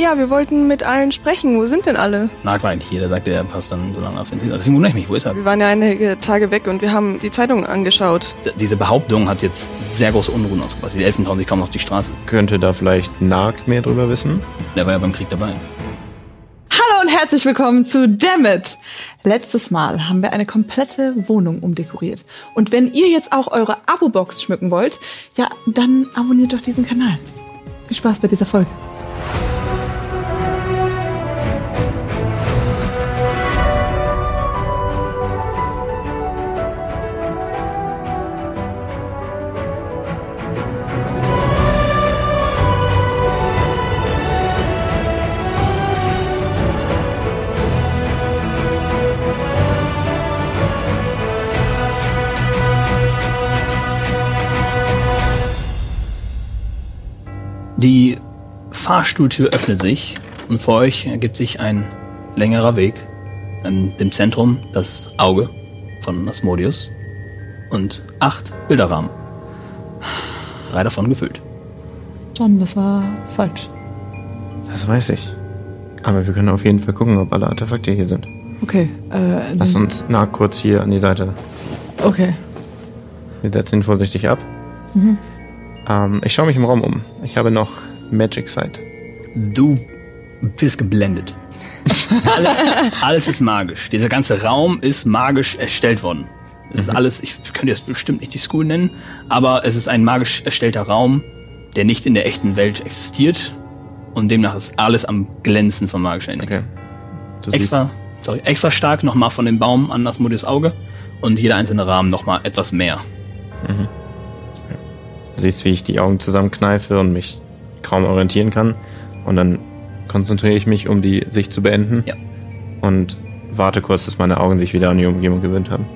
Ja, wir wollten mit allen sprechen. Wo sind denn alle? Nag war eigentlich hier, der sagte, er passt dann so lange auf den Titel. Deswegen wundere ich mich, wo ist er? Wir waren ja einige Tage weg und wir haben die Zeitung angeschaut. D- Diese Behauptung hat jetzt sehr große Unruhen ausgebracht. Die Elfen trauen sich kaum auf die Straße. Könnte da vielleicht Nag mehr drüber wissen? Der war ja beim Krieg dabei. Hallo und herzlich willkommen zu Dammit. Letztes Mal haben wir eine komplette Wohnung umdekoriert. Und wenn ihr jetzt auch eure Abo-Box schmücken wollt, ja, dann abonniert doch diesen Kanal. Viel Spaß bei dieser Folge. Die Fahrstuhltür öffnet sich und vor euch ergibt sich ein längerer Weg. In dem Zentrum das Auge von Asmodeus und acht Bilderrahmen. Drei davon gefüllt. John, das war falsch. Das weiß ich. Aber wir können auf jeden Fall gucken, ob alle Artefakte hier sind. Okay, äh, Lass uns Nag kurz hier an die Seite. Okay. Wir setzen ihn vorsichtig ab. Ähm, ich schaue mich im Raum um. Ich habe noch Magic Sight. Du bist geblendet. alles, alles ist magisch. Dieser ganze Raum ist magisch erstellt worden. Es ist alles, ich könnte jetzt bestimmt nicht die School nennen, aber es ist ein magisch erstellter Raum, der nicht in der echten Welt existiert. Und demnach ist alles am Glänzen von magischer Energie. Okay. Du Extra, sorry, extra stark nochmal von dem Baum an Asmodeus Auge und jeder einzelne Rahmen nochmal etwas mehr. Siehst, du siehst, wie ich die Augen zusammenkneife und mich kaum orientieren kann. Und dann konzentriere ich mich, um die Sicht zu beenden. Ja. Und warte kurz, dass meine Augen sich wieder an die Umgebung gewöhnt haben.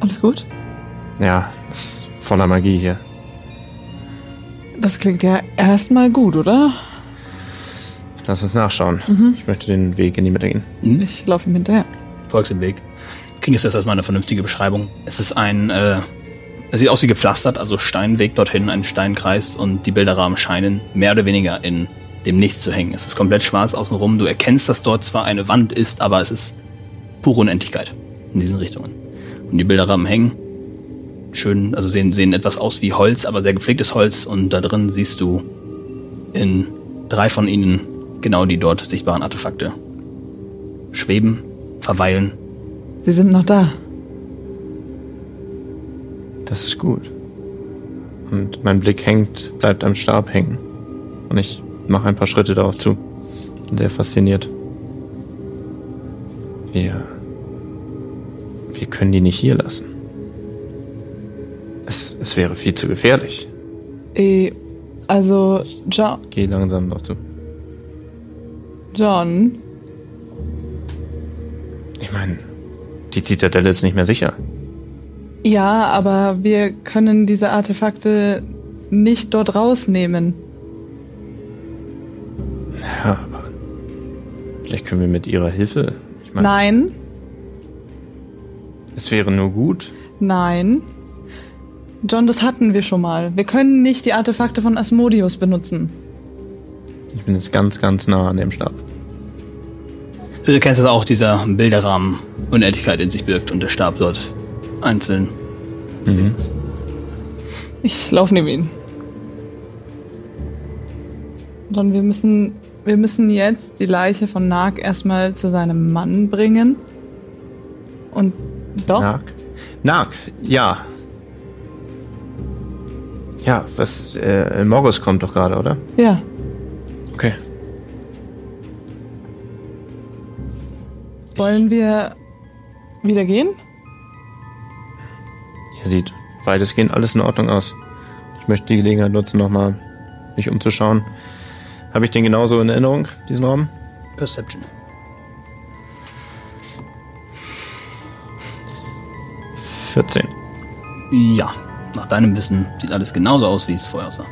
Alles gut? Ja, es ist voller Magie hier. Das klingt ja erstmal gut, oder? Lass uns nachschauen. Ich möchte den Weg in die Mitte gehen. Hm? Ich laufe ihm hinterher. folgst dem Weg. Kriegen jetzt erstmal eine vernünftige Beschreibung. Es ist ein, äh, es sieht aus wie gepflastert, also Steinweg dorthin, ein Steinkreis und die Bilderrahmen scheinen mehr oder weniger in dem Nichts zu hängen. Es ist komplett schwarz außenrum. Du erkennst, dass dort zwar eine Wand ist, aber es ist pure Unendlichkeit in diesen Richtungen. Und die Bilderrahmen hängen schön, also sehen, sehen etwas aus wie Holz, aber sehr gepflegtes Holz und da drin siehst du in drei von ihnen genau die dort sichtbaren Artefakte schweben, verweilen Sie sind noch da. Das ist gut. Und mein Blick hängt, bleibt am Stab hängen. Und ich mache ein paar Schritte darauf zu. Bin sehr fasziniert. Wir. Wir können die nicht hier lassen. Es, es wäre viel zu gefährlich. Eh, also, John, Geh langsam darauf zu. John, Ich meine, die Zitadelle ist nicht mehr sicher. Ja, aber wir können diese Artefakte nicht dort rausnehmen. Ja, aber. Vielleicht können wir mit ihrer Hilfe. Ich meine, Nein, es wäre nur gut. nein. John, das hatten wir schon mal. Wir können nicht die Artefakte von Asmodeus benutzen. Ich bin jetzt ganz, ganz nah an dem Stab. Du erkennst, dass auch dieser Bilderrahmen Unendlichkeit in sich birgt und der Stab dort einzeln. Mhm. Ich laufe neben ihn. John, wir müssen, wir müssen jetzt die Leiche von Nag erstmal zu seinem Mann bringen. Und doch, Nag? Nag, ja. Ja, was, äh, Morgus kommt doch gerade, oder? ja. Okay. Wollen wir wieder gehen? Hier sieht weitestgehend alles in Ordnung aus. Ich möchte die Gelegenheit nutzen, nochmal mich umzuschauen. Habe ich den genauso in Erinnerung, diesen Raum? Perception. Vierzehn. Ja, nach deinem Wissen sieht alles genauso aus, wie es vorher aussah.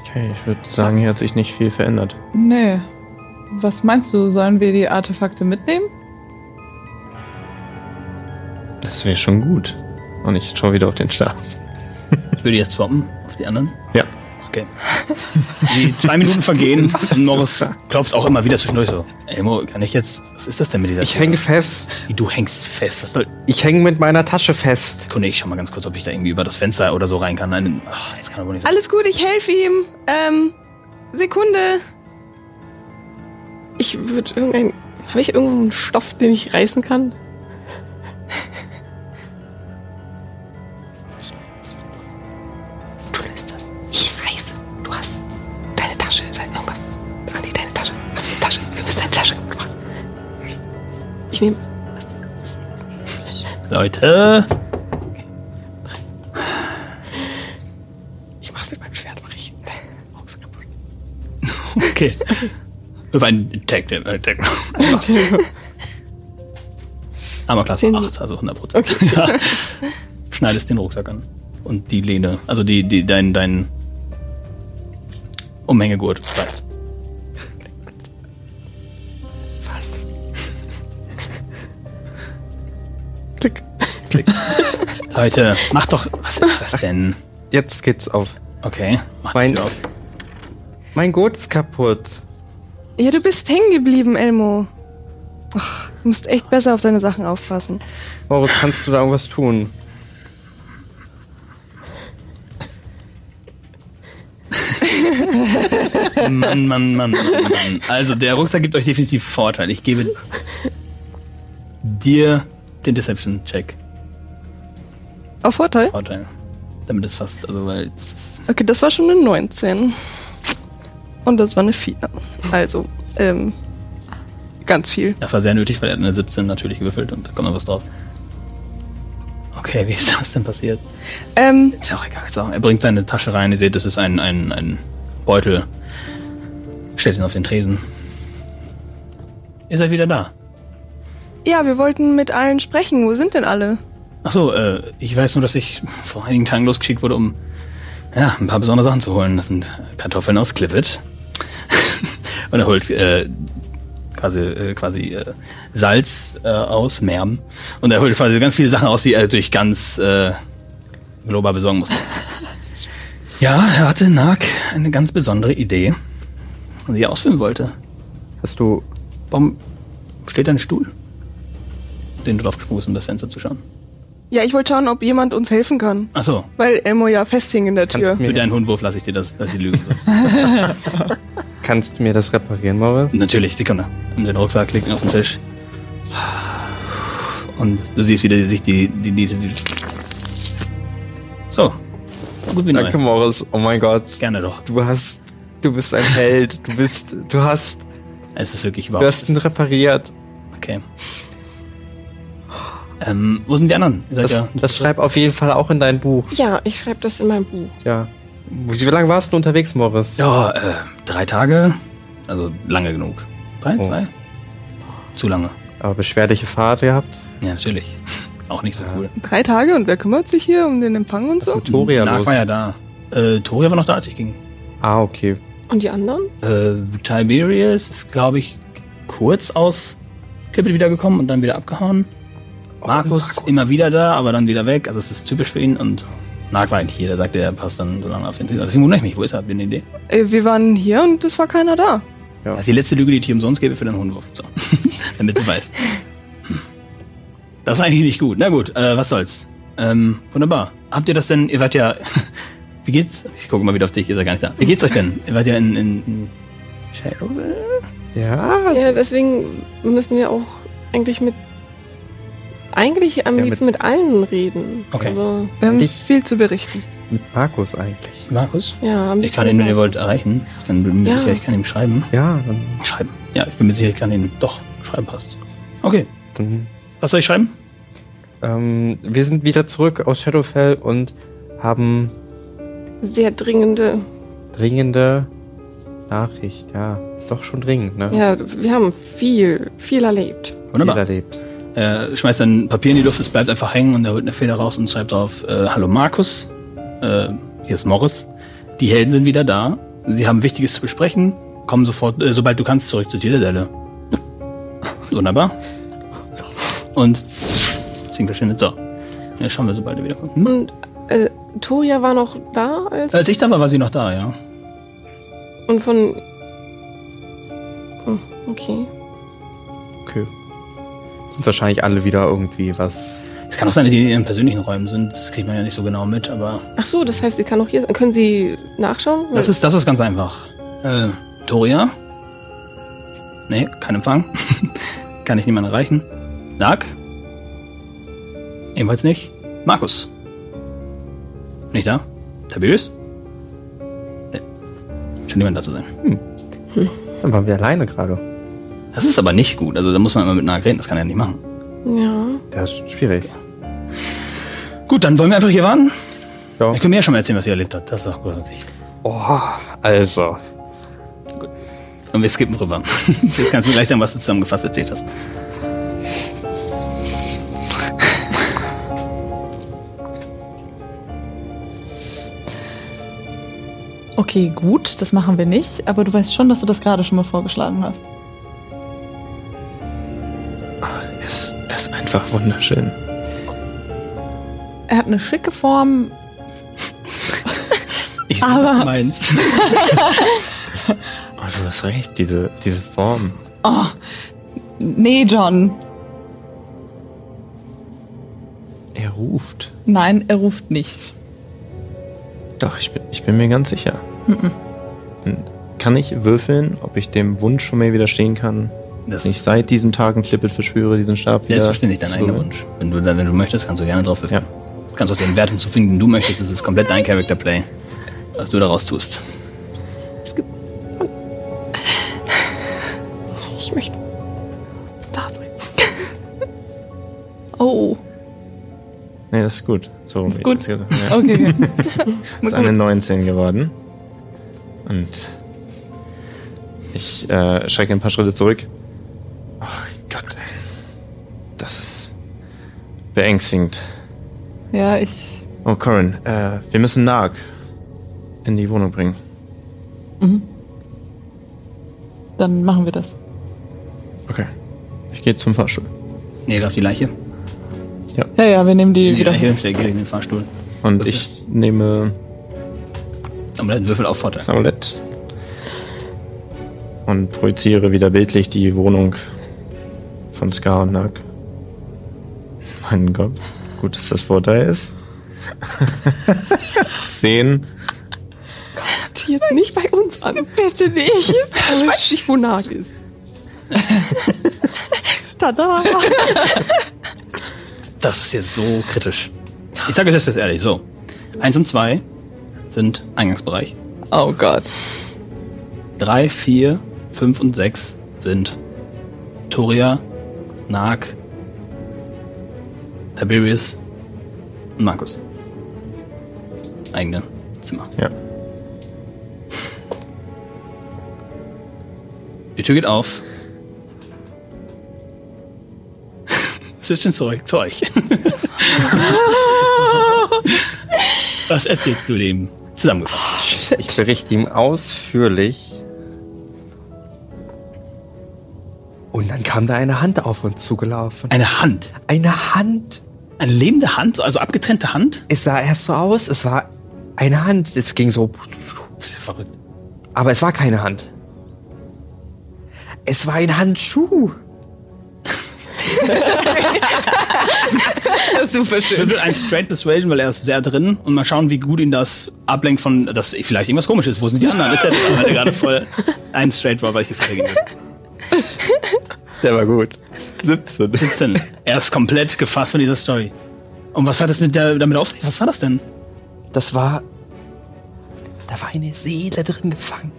Okay, ich würde sagen, hier hat sich nicht viel verändert. Nee. Was meinst du, sollen wir die Artefakte mitnehmen? Das wäre schon gut. Und ich schaue wieder auf den Stab. Ich würde jetzt swappen auf die anderen. Ja. Okay. Die zwei Minuten vergehen und Morris klopft auch immer wieder zwischendurch so. Elmo, kann ich jetzt. Was ist das denn mit dieser Ich Tür? hänge fest. Wie, Du hängst fest. Was soll. Ich hänge mit meiner Tasche fest. Sekunde, ich schau mal ganz kurz, ob ich da irgendwie über das Fenster oder so rein kann. Nein, ach, das kann aber nicht sein. Alles gut, ich helfe ihm. Ähm, Sekunde. Ich würde irgendein. Habe ich irgendeinen Stoff, den ich reißen kann? Ich nehme. Leute. Ich mach's mit meinem Schwert, mach ich. Okay. Über einen Tag, äh, Tag. Aber Den- 8, also 100 Prozent. Ja. Schneidest den Rucksack an. Und die Lehne, also die, die, dein, dein Umhängegurt reißt. Leute, mach doch, was ist das denn? Jetzt geht's auf. Okay, mach Mein- auf. Mein Gurt ist kaputt. Ja, du bist hängen geblieben, Elmo. Ach, du musst echt besser auf deine Sachen aufpassen. Moritz, kannst du da irgendwas tun? Mann, Mann, Mann, Mann, Mann. Also, der Rucksack gibt euch definitiv Vorteil. Ich gebe dir den Deception-Check. Auf Vorteil? Vorteil. Damit ist fast, also, weil das ist Okay, das war schon eine 19. Und das war eine 4. Also, ähm, ganz viel. Das war sehr nötig, weil er hat eine 17 natürlich gewürfelt und da kommt noch was drauf. Okay, wie ist das denn passiert? Ähm, Ist ja auch egal. So, er bringt seine Tasche rein, ihr seht, das ist ein, ein, ein Beutel. Stellt ihn auf den Tresen. Ihr seid wieder da. ja, wir wollten mit allen sprechen. Wo sind denn alle? Achso, äh, ich weiß nur, dass ich vor einigen Tagen losgeschickt wurde, um ja, ein paar besondere Sachen zu holen. Das sind Kartoffeln aus Clipit. und er holt äh, quasi, äh, quasi äh, Salz äh, aus Merben. Und er holt quasi ganz viele Sachen aus, die er durch ganz äh, global besorgen muss. ja, er hatte Nag eine ganz besondere Idee, die er ausführen wollte. Hast du. Warum steht da ein Stuhl? Den du draufgesprungen bist, um das Fenster zu schauen. Ja, ich wollte schauen, ob jemand uns helfen kann. Achso, Weil Elmo ja festhing in der Kannst Tür. du mir- Für deinen Hundwurf lasse ich dir das, dass sie lügen sollst. Kannst du mir das reparieren, Moritz? Natürlich, Sekunde. Und den Rucksack ihn auf den Tisch. Und du siehst wieder sich die, die, die, die So. Gut wie neu. Danke, Moritz. Oh mein Gott. Gerne doch. Du hast. Du bist ein Held. Du bist. Du hast. Es ist wirklich Du überhaupt. hast ihn repariert. Okay. Ähm, wo sind die anderen? Das, ja das schreib auf jeden Fall auch in dein Buch. Ja, ich schreibe das in meinem Buch. Ja. Wie lange warst du unterwegs, Moritz? Ja, äh, drei Tage. Also lange genug. Drei? Oh. Zwei? Zu lange. Aber beschwerliche Fahrt gehabt. Ja, natürlich. Auch nicht so cool. Drei Tage und wer kümmert sich hier um den Empfang und so? Toria los. war ja da. Äh, Toria war noch da, als ich ging. Ah, okay. Und die anderen? Äh, Tiberius ist, glaube ich, kurz aus Klippe wiedergekommen und dann wieder abgehauen. Markus, immer wieder da, aber dann wieder weg. Also es ist typisch für ihn und Nag war eigentlich hier, der sagte, er passt dann so lange auf den Tisch. Also deswegen wundere ich mich, wo ist er? Habt ihr eine Idee? Äh, wir waren hier und es war keiner da. Ja. Das ist die letzte Lüge, die ich dir umsonst gebe für den Hundwurf. So. Damit du weißt. Das ist eigentlich nicht gut. Na gut, äh, was soll's. Ähm, wunderbar. Habt ihr das denn, ihr wart ja, wie geht's? Ich gucke mal wieder auf dich, ihr seid gar nicht da. Wie geht's euch denn? Ihr wart ja in, in, in Shadowville? Ja. Ja, deswegen müssen wir auch eigentlich mit. Eigentlich am Ja, liebsten mit, allen reden. Okay. Also, Wir haben Ich- viel zu berichten. Mit Markus eigentlich. Markus? ja, am Ich kann ihn, wenn ihr mit wollt, erreichen. Ich kann, bin mir Ja. sicher, ich kann ihm schreiben. Ja, dann, Schreiben. Ja, ich bin mir sicher, ich kann ihn doch schreiben passt. Okay. dann Was soll ich schreiben? ähm, wir sind wieder zurück aus Shadowfell und haben. Sehr dringende. dringende Nachricht, ja. Ist doch schon dringend, ne? Ja, wir haben viel, viel erlebt. Wunderbar. Viel erlebt. Er schmeißt dann Papier in die Luft, es bleibt einfach hängen und er holt eine Feder raus und schreibt drauf, äh, Hallo Markus, äh, hier ist Morris. Die Helden sind wieder da. Sie haben Wichtiges zu besprechen. Komm sofort, äh, sobald du kannst, zurück zur Zitadelle. Wunderbar. Und Zing verschwindet. So. Ja, schauen wir, sobald er wiederkommt. Hm? Und äh, Toria war noch da als Als ich da war, war sie noch da, ja. und von. Okay. Okay. Wahrscheinlich alle wieder irgendwie was. Es kann auch sein, dass die in ihren persönlichen Räumen sind. Das kriegt man ja nicht so genau mit, aber Ach so, das heißt, sie kann auch hier. Können Sie nachschauen? das ist, das ist ganz einfach. Äh, Toria? Nee, kein Empfang. kann ich niemanden erreichen. Nag? Ebenfalls nicht. Markus? Nicht da? Tiberius? Nee. Scheint niemand da zu sein. Dann waren wir alleine gerade. Das ist aber nicht gut. Also da muss man immer mit Nag reden. Das kann er nicht machen. ja. Das ist schwierig. Gut, dann wollen wir einfach hier warten. Ja. Ich kann mir ja schon mal erzählen, was ihr erlebt habt. Das ist doch großartig. Oh, also. Und wir skippen rüber. Jetzt kannst du gleich sagen, was du zusammengefasst erzählt hast. Okay, gut, das machen wir nicht, aber du weißt schon, dass du das gerade schon mal vorgeschlagen hast. Einfach wunderschön. Er hat eine schicke Form. Ich Aber- meins. Oh, du hast recht, diese, diese Form. Oh, nee, John. Er ruft. Nein, er ruft nicht. Doch, ich bin, ich bin mir ganz sicher. Kann ich würfeln, ob ich dem Wunsch von mir widerstehen kann? Das Wenn ich seit diesem Tag ein Clippet verschwöre, diesen Stab wieder. Selbstverständlich dein eigener? Wunsch. Wenn du, wenn du möchtest, kannst du gerne drauf würfeln. Ja. Du kannst auch den Wert hinzufügen, den du möchtest. Das ist komplett dein Character Play, was du daraus tust. Ich möchte da sein. Oh, Nee, das ist gut. So Ist gut. Ja. okay. ist eine 19 geworden. Und ich äh, schrecke ein paar Schritte zurück. Beängstigend. ja, ich. Oh, Corin, äh, wir müssen Nag in die Wohnung bringen. Dann machen wir das. Okay. Ich gehe zum Fahrstuhl. Nee, auf die Leiche. Ja, ja, wir nehmen die, Die wieder. Leiche, stell geh in den Fahrstuhl. Und Würfel. ich nehme Aber dann Würfel auf Vorteil. das Amulett und projiziere wieder bildlich die Wohnung von Scar und Nag. Mein Gott. Gut, dass das Vorteil ist. Zehn. Die jetzt nicht bei uns an. Bitte nicht. Ich weiß nicht, wo Nag ist. Tada! Das ist jetzt so kritisch. Ich sage euch das jetzt ehrlich. So. Eins und zwei sind Eingangsbereich. Oh Gott. Drei, vier, fünf und sechs sind Toria, Nag, Tiberius und Markus. Eigene Zimmer. Ja. Die Tür geht auf. Zwischen zurück zu euch. Was erzählst du dem zusammengefasst? Ich berichte ihm ausführlich. Und dann kam da eine Hand auf uns zugelaufen. Eine Hand. Eine Hand. Eine lebende Hand, also abgetrennte Hand? Es sah erst so aus, es war eine Hand. Es ging so. Das ist ja verrückt. Aber es war keine Hand. Es war ein Handschuh. Super schön. Würfel ein Straight Persuasion, weil er ist sehr drin und mal schauen, wie gut ihn das ablenkt von, dass vielleicht irgendwas komisch ist. Wo sind die anderen? Etc. Weil er gerade voll ein Straight Roll, weil ich die Frage. Der war gut. 17. 17. Er ist komplett gefasst von dieser Story. Und was hat es mit der, damit auf sich? Was war das denn? Das war. Da war eine Seele drin gefangen.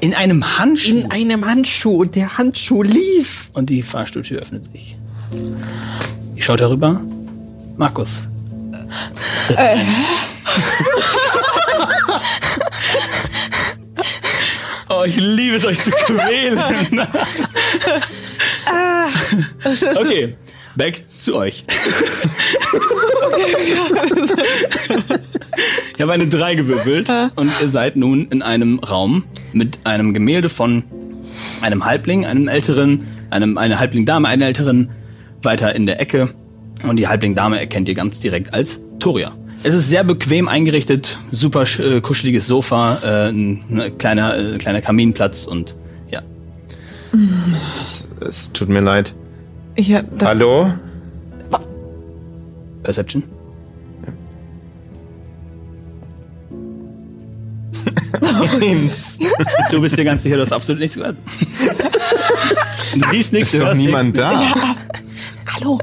In einem Handschuh. In einem Handschuh und der Handschuh lief. und die Fahrstuhltür öffnet sich. Ich schaue darüber. Markus. Oh ich liebe es, euch zu quälen. okay, back zu euch. ich habe eine 3 gewürfelt und ihr seid nun in einem Raum mit einem Gemälde von einem Halbling, einem älteren, einem, eine Halbling-Dame, einer älteren, weiter in der Ecke. Und die Halbling-Dame erkennt ihr ganz direkt als Toria. Es ist sehr bequem eingerichtet, super äh, kuscheliges Sofa, äh, ein, ein kleiner, äh, kleiner Kaminplatz und. Es, es tut mir leid. Ja, da, Hallo? Perception. Du bist dir ganz sicher, du hast absolut nichts gehört. Du siehst nichts, Ist du doch hörst niemand da. ja. Hallo.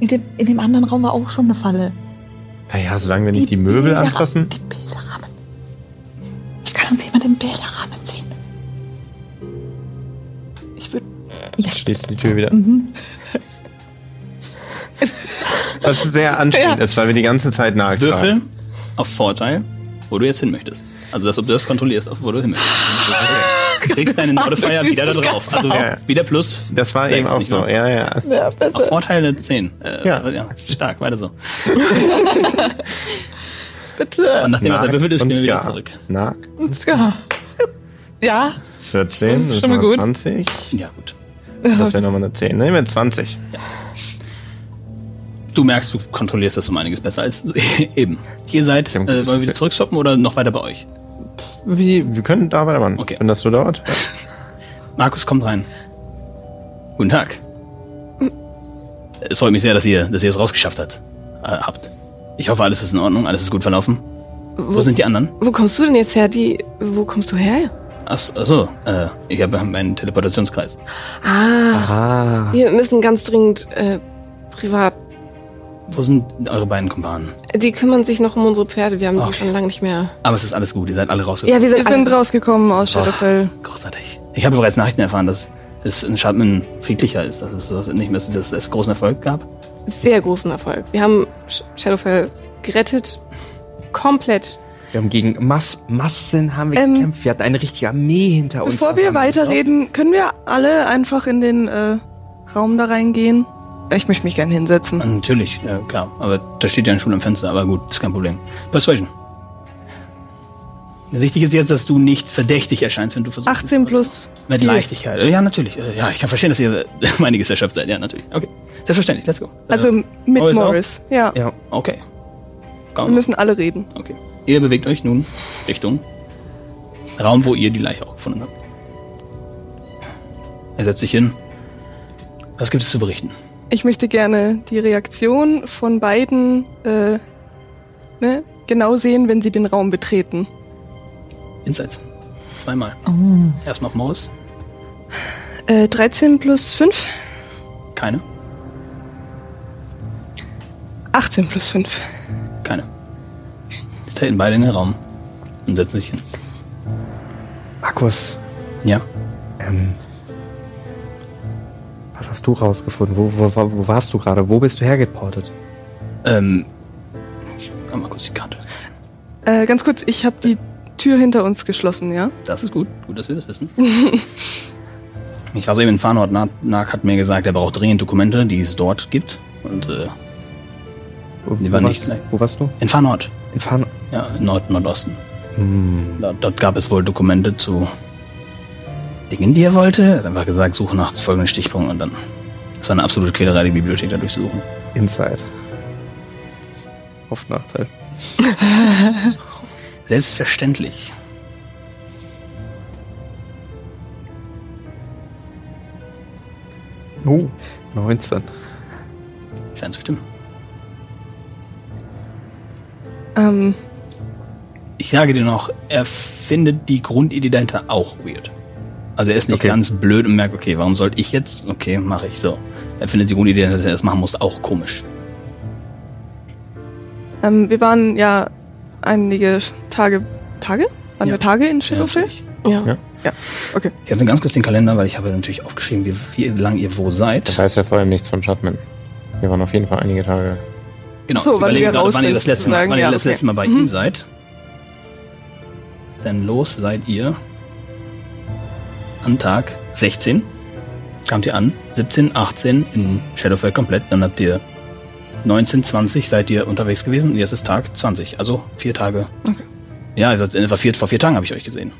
In dem, in dem anderen Raum war auch schon eine Falle. Naja, solange wir nicht die Möbel Bilderra- anfassen. Die Bilderrahmen. Ich kann uns Ja. Schließt die Tür wieder. Mhm. Was sehr anstrengend Ja. ist, weil wir die ganze Zeit nachtragen. Würfel auf Vorteil, wo du jetzt hin möchtest. Also, dass ob du das kontrollierst, auf wo du hin möchtest. Du kriegst deinen Modifier wieder da drauf. Also, Ja, ja. wieder plus. Das war eben auch so, ja, ja. Ja, Auf. Vorteil eine 10. Äh, Ja. ja. ist stark, weiter so. bitte. Und nachdem er würfelt ist, spielen wir wieder zurück. Nag, Ja. Ja. 14, Das ist schon mal gut. 20. Ja, gut. Das wäre nochmal eine 10. Nehmen wir 20. Du merkst, du kontrollierst das um einiges besser als eben. Ihr seid, äh, wollen wir wieder zurückstoppen oder noch weiter bei euch? Wie? Wir können da weitermachen. Okay. Wenn das so dauert. Ja. Markus kommt rein. Guten Tag. Es freut mich sehr, dass ihr, dass ihr es rausgeschafft habt, äh, habt. Ich hoffe, alles ist in Ordnung, alles ist gut verlaufen. Wo sind die anderen? Wo kommst du denn jetzt her? Die, wo kommst du her? Ach, ach so, äh, ich habe meinen Teleportationskreis. Ah, Ah. wir müssen ganz dringend äh, privat. Wo sind eure beiden Kumpanen? Die kümmern sich noch um unsere Pferde. Wir haben Okay. die schon lange nicht mehr. Aber es ist alles gut, ihr seid alle rausgekommen. Ja, wir sind, Wir sind rausgekommen aus Shadowfell. Großartig. Ich habe bereits Nachrichten erfahren, dass es in Shadman friedlicher ist, dass es nicht mehr dass es, großen Erfolg gab. sehr großen Erfolg. Wir haben Sh- Shadowfell gerettet. Komplett. Wir haben gegen Mass Massen haben wir Ähm, gekämpft. Wir hatten eine richtige Armee hinter uns. Bevor wir weiterreden, können wir alle einfach in den äh, Raum da reingehen? Ich möchte mich gerne hinsetzen. Natürlich, ja, klar. Aber da steht ja ein Stuhl am Fenster, aber gut, ist kein Problem. Persuasion. Wichtig ist jetzt, dass du nicht verdächtig erscheinst, wenn du versuchst. 18 plus. Mit vier. Leichtigkeit. Ja, natürlich. Äh, Ja, ich kann verstehen, dass ihr einiges erschöpft seid. Ja, natürlich. Okay. Selbstverständlich, let's go. Also Äh, mit Morris? Morris. Ja. Ja. Okay. Wir Komm. müssen alle reden. Okay. Ihr bewegt euch nun Richtung Raum, wo ihr die Leiche auch gefunden habt. Er setzt sich hin. Was gibt es zu berichten? Ich möchte gerne die Reaktion von beiden äh, ne, genau sehen, wenn sie den Raum betreten. Insights. Zweimal. Erstmal auf Morris. Äh, 13 plus 5? Keine. 18 plus 5. Treten beide in den Raum und setzen sich hin. Markus, Ja. ähm, was hast du rausgefunden? Wo, wo, wo, wo warst du gerade? Wo bist du hergeportet? Ähm. Ich mach mal kurz die Karte. Äh, ganz kurz, ich habe die Tür hinter uns geschlossen, ja? Das ist gut. Gut, dass wir das wissen. ich war so eben in Farnort. Nark hat mir gesagt, er braucht dringend Dokumente, die es dort gibt. Und äh, Wo, Die wo waren warst, nicht. Wo warst du? in Farnort. In Farn. Ja, in Nord Nordosten. Hm. Dort, dort gab es wohl Dokumente zu Dingen, die er wollte. Dann war gesagt, suche nach folgenden Stichpunkten und dann. Es war eine absolute Quälerei, die Bibliothek da durchzusuchen. Inside. Auf Nachteil. Selbstverständlich. Oh, 19. Scheint zu stimmen. Ähm, Ich sage dir noch, er findet die Grundidee dahinter auch weird. Also er ist nicht Okay. ganz blöd und merkt, okay, warum sollte ich jetzt? Okay, mache ich so. Er findet die Grundidee, dass er das machen muss, auch komisch. ähm, wir waren ja einige Tage. Tage? Waren Ja. wir Tage in Ja, Shadowfell? natürlich. Ja. Ja. okay. Ich öffne ganz kurz den Kalender, weil ich habe natürlich aufgeschrieben, wie, wie lang ihr wo Ich seid. weiß ja vor allem nichts von Shotman. Wir waren auf jeden Fall einige Tage. Genau, So, weil wir gerade, raus wann ihr das letzte Mal, sozusagen. wann ihr Ja, das okay. letzte Mal bei Mhm. ihm seid. Denn los seid ihr an Tag 16 kamt ihr an, 17, 18 in Shadowfell komplett, dann habt ihr 19, 20 seid ihr unterwegs gewesen und jetzt ist Tag 20, also vier Tage. Okay. Ja, also, vor vier, vor vier Tagen habe ich euch gesehen.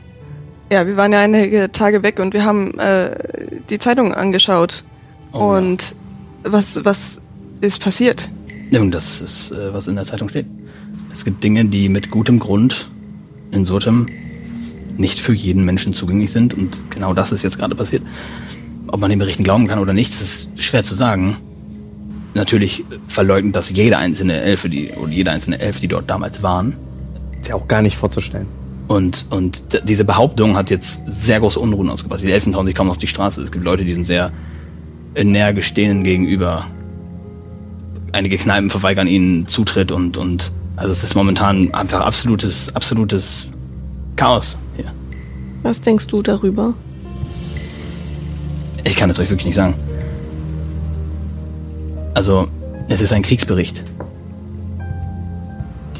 Ja, wir waren ja einige Tage weg und wir haben äh, die Zeitung angeschaut. Oh, und was, was ist passiert? Ja. Nun, das ist, äh, was in der Zeitung steht. Es gibt Dinge, die mit gutem Grund in Sotem nicht für jeden Menschen zugänglich sind und genau das ist jetzt gerade passiert. Ob man den Berichten glauben kann oder nicht, das ist schwer zu sagen. Natürlich verleugnet das jede einzelne Elfe, die, oder jede einzelne Elf, die dort damals waren. Ist ja auch gar nicht vorzustellen. Und, und diese Behauptung hat jetzt sehr große Unruhen ausgebracht. Die Elfen trauen sich kaum auf die Straße. Es gibt Leute, die sind sehr energisch denen gegenüber. Einige Kneipen verweigern ihnen Zutritt und, und also es ist momentan einfach absolutes, absolutes Chaos hier. Was denkst du darüber? Ich kann es euch wirklich nicht sagen. Also, es ist ein Kriegsbericht.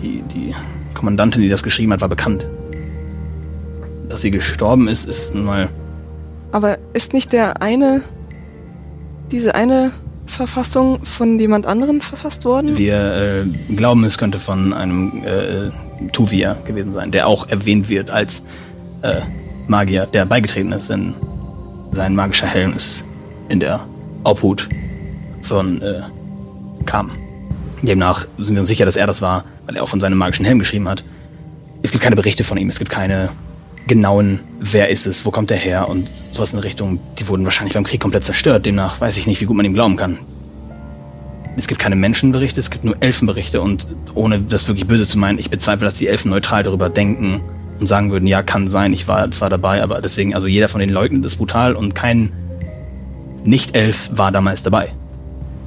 Die, die Kommandantin, die das geschrieben hat, war bekannt. Dass sie gestorben ist, ist nun mal Aber ist nicht der eine, diese eine Verfassung von jemand anderen verfasst worden? Wir äh, glauben, es könnte von einem äh, Tuvia gewesen sein, der auch erwähnt wird als äh, Magier, der beigetreten ist, denn sein magischer Helm ist in der Obhut von äh, Kam. Demnach sind wir uns sicher, dass er das war, weil er auch von seinem magischen Helm geschrieben hat. Es gibt keine Berichte von ihm, es gibt keine genauen, wer ist es, wo kommt er her und sowas in Richtung. Die wurden wahrscheinlich beim Krieg komplett zerstört, demnach weiß ich nicht, wie gut man ihm glauben kann. Es gibt keine Menschenberichte, es gibt nur Elfenberichte und ohne das wirklich böse zu meinen, ich bezweifle, dass die Elfen neutral darüber denken und sagen würden, ja, kann sein, ich war zwar dabei, aber deswegen, also jeder von den leugnet ist brutal und kein Nicht-Elf war damals dabei.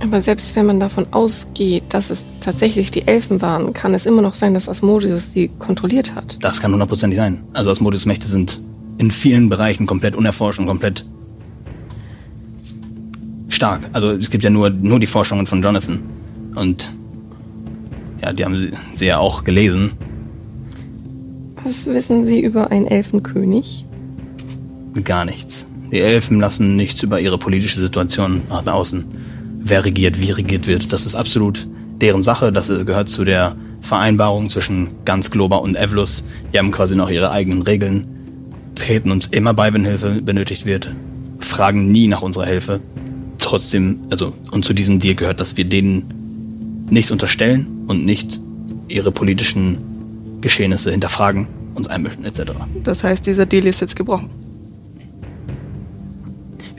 Aber selbst wenn man davon ausgeht, dass es tatsächlich die Elfen waren, kann es immer noch sein, dass Asmodeus sie kontrolliert hat. Das kann hundertprozentig sein. Also Asmodeus Mächte sind in vielen Bereichen komplett unerforscht und komplett stark. Also es gibt ja nur, nur die Forschungen von Jonathan. Und ja, die haben sie, sie ja auch gelesen. Was wissen Sie über einen Elfenkönig? Gar nichts. Die Elfen lassen nichts über ihre politische Situation nach außen. Wer regiert, wie regiert wird, das ist absolut deren Sache. Das gehört zu der Vereinbarung zwischen ganz Globa und Evlus. Die haben quasi noch ihre eigenen Regeln, treten uns immer bei, wenn Hilfe benötigt wird, fragen nie nach unserer Hilfe. Trotzdem, also, und zu diesem Deal gehört, dass wir denen nichts unterstellen und nicht ihre politischen Geschehnisse hinterfragen, uns einmischen, etc. Das heißt, dieser Deal ist jetzt gebrochen.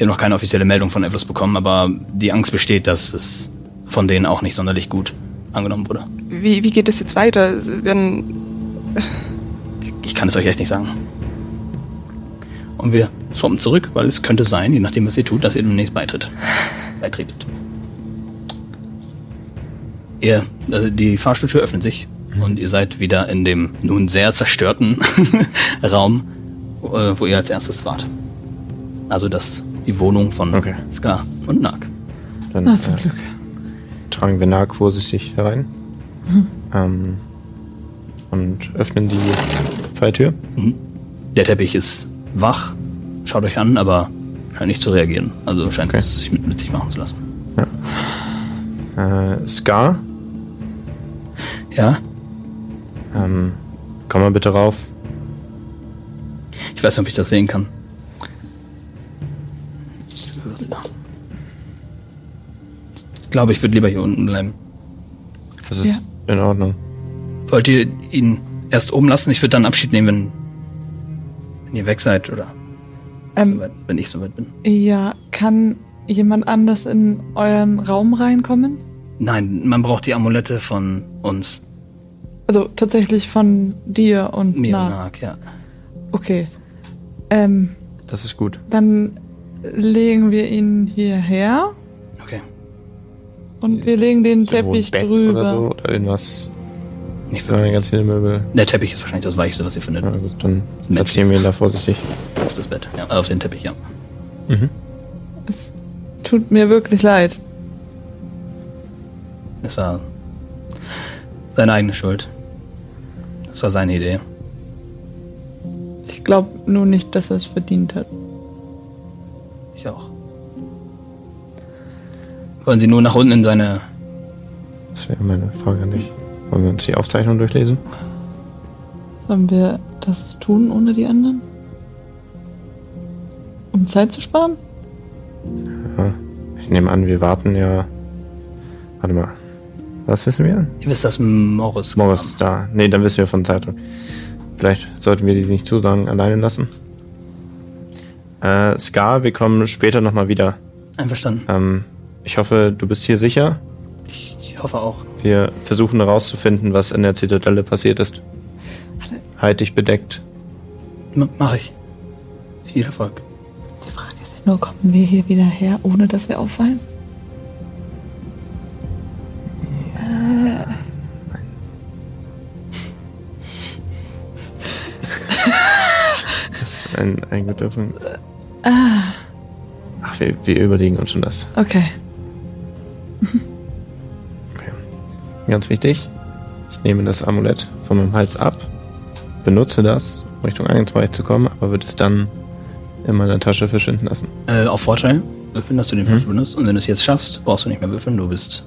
Wir haben noch keine offizielle Meldung von Evlos bekommen, aber die Angst besteht, dass es von denen auch nicht sonderlich gut angenommen wurde. Wie, wie geht es jetzt weiter? Werden, Ich kann es euch echt nicht sagen. Und wir swappen zurück, weil es könnte sein, je nachdem, was ihr tut, dass ihr demnächst beitritt. Beitretet. Ihr, also die Fahrstuhltür öffnet sich und ihr seid wieder in dem nun sehr zerstörten Raum, äh, wo ihr als erstes wart. Also das, die Wohnung von Okay. Ska und Nag. Dann Na, zum äh, Glück. tragen wir Nag vorsichtig herein. Ähm, und öffnen die Falltür. Der Teppich ist wach, schaut euch an, aber scheint nicht zu reagieren. Also scheint Okay. es sich mit, mit sich machen zu lassen. Äh, Scar, Ja, ähm, komm mal bitte rauf. ich weiß nicht, ob ich das sehen kann. Glaube, ich würde lieber hier unten bleiben. Das ist Ja. in Ordnung. Wollt ihr ihn erst oben lassen? Ich würde dann Abschied nehmen, wenn, wenn ihr weg seid oder Ähm, soweit, wenn ich soweit bin. ja, kann jemand anders in euren Raum reinkommen? Nein, man braucht die Amulette von uns. Also tatsächlich von dir und Mir Na. und Nag, ja. Okay. Ähm, Das ist gut. dann legen wir ihn hierher. Und wir legen den Teppich Bett drüber. Oder so oder irgendwas. Nicht Da wirklich. ganz viele Möbel. Der Teppich ist wahrscheinlich das Weichste, was ihr findet. Ja, gut, dann platzieren wir ihn da vorsichtig. Auf das Bett, ja. Auf den Teppich, ja. Mhm. Es tut mir wirklich leid. Es war seine eigene Schuld. Das war seine Idee. Ich glaube nur nicht, dass er es verdient hat. Ich auch. Wollen Sie nur nach unten in seine. Das wäre meine Frage an dich. Wollen wir uns die Aufzeichnung durchlesen? Sollen wir das tun ohne die anderen? Um Zeit zu sparen? Ja. Ich nehme an, wir warten ja. Warte mal. Was wissen wir? Ihr wisst, dass Morris. Morris kam. ist da. Nee, dann wissen wir von Zeitung. Vielleicht sollten wir die nicht zu lange alleine lassen. Äh, Scar, wir kommen später nochmal wieder. Einverstanden. Ähm, ich hoffe, du bist hier sicher. Ich, ich hoffe auch. Wir versuchen herauszufinden, was in der Zitadelle passiert ist. Halt dich bedeckt. M mach ich. Viel Erfolg. Die Frage ist ja nur, kommen wir hier wieder her, ohne dass wir auffallen? Das ist ein, ein guter Punkt. Ah, Ach, wir, wir überlegen uns schon das. okay. Okay. Ganz wichtig. Ich nehme das Amulett von meinem Hals ab, benutze das, um Richtung Eingangsbereich zu kommen, aber würde es dann in meiner Tasche verschwinden lassen. Äh, auf Vorteil. Würfeln, dass du den verschwindest. Und wenn du es jetzt schaffst, brauchst du nicht mehr würfeln. Du bist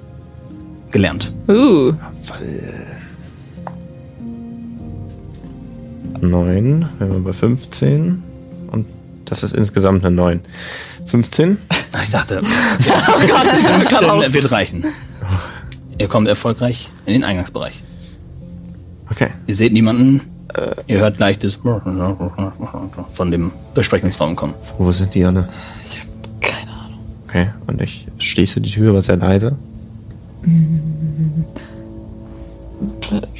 gelernt. Uh, Neun, wenn wir bei 15 und das ist insgesamt eine 9. 15? Ich dachte, oh wird reichen. Ihr kommt erfolgreich in den Eingangsbereich. Okay. Ihr seht niemanden. Ihr hört leichtes von dem Besprechungsraum kommen. Wo sind die alle? keine Ahnung. Okay, und ich schließe die Tür, aber sehr leise.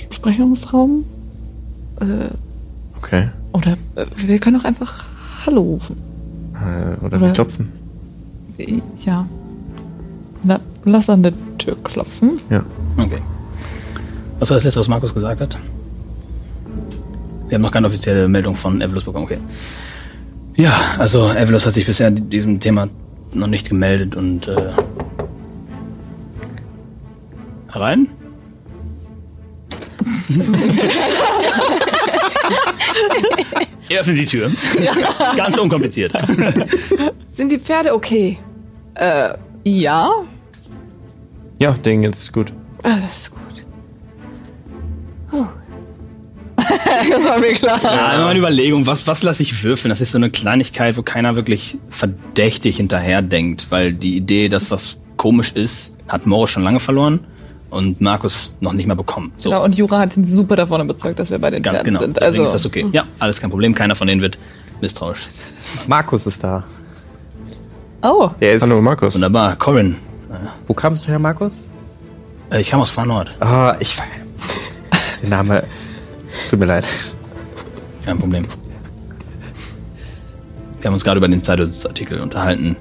Besprechungsraum? Äh, Okay. oder äh, wir können auch einfach Hallo rufen. Äh, oder, Oder- wir klopfen. Ja. Na, lass an der Tür klopfen. Ja. Okay. Was war das letzte, was Markus gesagt hat? Wir haben noch keine offizielle Meldung von Evelus bekommen, okay. Ja, also Evelus hat sich bisher diesem Thema noch nicht gemeldet und äh, herein? Ihr öffnet die Tür. Ganz unkompliziert. Sind die Pferde okay? Äh, ja? Ja, denen geht's gut. Alles gut. Das war mir klar. Ja, immer eine Überlegung, was, was lasse ich würfeln? Das ist so eine Kleinigkeit, wo keiner wirklich verdächtig hinterher denkt, weil die Idee, dass was komisch ist, hat Morris schon lange verloren und Markus noch nicht mal bekommen. So, Genau, und Jura hat ihn super davon überzeugt, dass wir bei den ganz Pferden genau. sind. Deswegen Also, ist das okay. Ja, alles kein Problem. Keiner von denen wird misstrauisch. Markus ist da. Oh, Der ist. Hallo, Markus. Wunderbar. Corin, Wo kamst du her, Markus? äh, ich kam aus Far Nord. Ah, ich. Der Name. Tut mir leid. Kein Problem. Wir haben uns gerade über den Zeitungsartikel unterhalten.